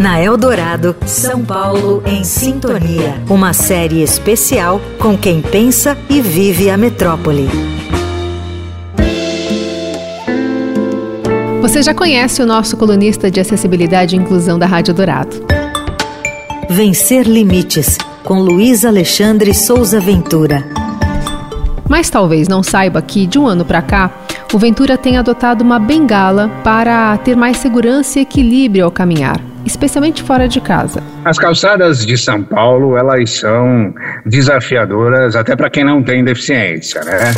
Na Eldorado, São Paulo em Sintonia. Uma série especial com quem pensa e vive a metrópole. Você já conhece o nosso colunista de acessibilidade e inclusão da Rádio Dourado. Vencer Limites, com Luiz Alexandre Souza Ventura. Mas talvez não saiba que, de um ano para cá, o Ventura tem adotado uma bengala para ter mais segurança e equilíbrio ao caminhar especialmente fora de casa. As calçadas de São Paulo, elas são desafiadoras até para quem não tem deficiência, né?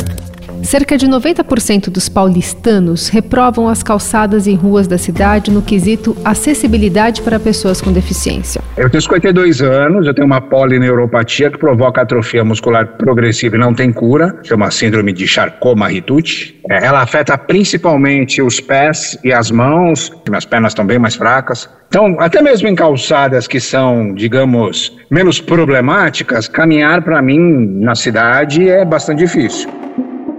Cerca de 90% dos paulistanos reprovam as calçadas e ruas da cidade no quesito acessibilidade para pessoas com deficiência. Eu tenho 52 anos, eu tenho uma polineuropatia que provoca atrofia muscular progressiva e não tem cura, chama síndrome de Charcot-Marie-Tooth. É, ela afeta principalmente os pés e as mãos, minhas pernas estão bem mais fracas. Então, até mesmo em calçadas que são, digamos, menos problemáticas, caminhar para mim na cidade é bastante difícil.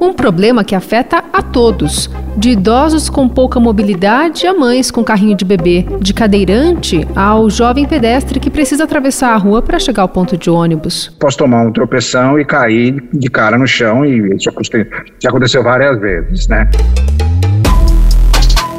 Um problema que afeta a todos, de idosos com pouca mobilidade a mães com carrinho de bebê, de cadeirante ao jovem pedestre que precisa atravessar a rua para chegar ao ponto de ônibus. Posso tomar um tropeção e cair de cara no chão, e isso já aconteceu várias vezes, né?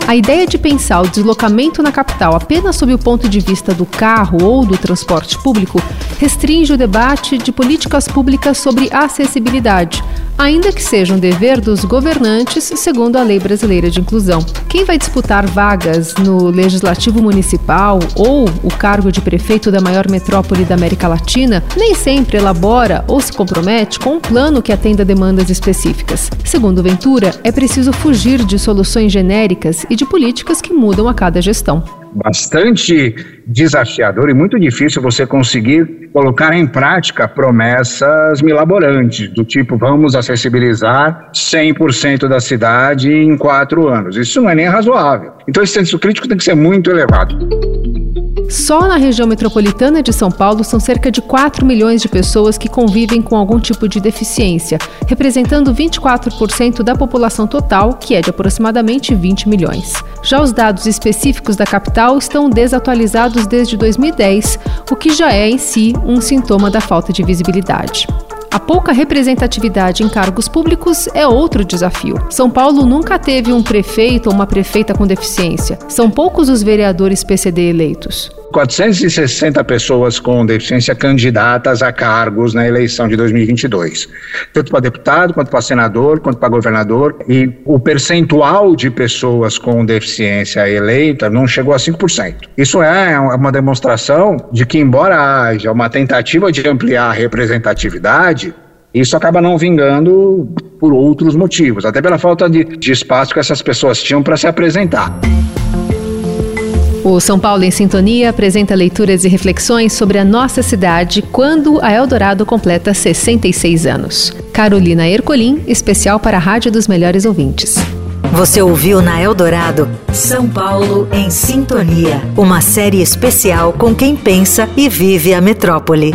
A ideia de pensar o deslocamento na capital apenas sob o ponto de vista do carro ou do transporte público restringe o debate de políticas públicas sobre acessibilidade, ainda que seja um dever dos governantes, segundo a Lei Brasileira de Inclusão. Quem vai disputar vagas no Legislativo Municipal ou o cargo de prefeito da maior metrópole da América Latina nem sempre elabora ou se compromete com um plano que atenda demandas específicas. Segundo Ventura, é preciso fugir de soluções genéricas e de políticas que mudam a cada gestão bastante desafiador e muito difícil você conseguir colocar em prática promessas milaborantes, do tipo vamos acessibilizar 100% da cidade em quatro anos. Isso não é nem razoável. Então esse senso crítico tem que ser muito elevado. Só na região metropolitana de São Paulo são cerca de 4 milhões de pessoas que convivem com algum tipo de deficiência, representando 24% da população total, que é de aproximadamente 20 milhões. Já os dados específicos da capital estão desatualizados desde 2010, o que já é em si um sintoma da falta de visibilidade. A pouca representatividade em cargos públicos é outro desafio. São Paulo nunca teve um prefeito ou uma prefeita com deficiência. São poucos os vereadores PCD eleitos. 460 pessoas com deficiência candidatas a cargos na eleição de 2022, tanto para deputado, quanto para senador, quanto para governador, e o percentual de pessoas com deficiência eleita não chegou a 5%. Isso é uma demonstração de que, embora haja uma tentativa de ampliar a representatividade, isso acaba não vingando por outros motivos, até pela falta de, de espaço que essas pessoas tinham para se apresentar. O São Paulo em Sintonia apresenta leituras e reflexões sobre a nossa cidade quando a Eldorado completa 66 anos. Carolina Ercolim, especial para a Rádio dos Melhores Ouvintes. Você ouviu na Eldorado São Paulo em Sintonia, uma série especial com quem pensa e vive a metrópole.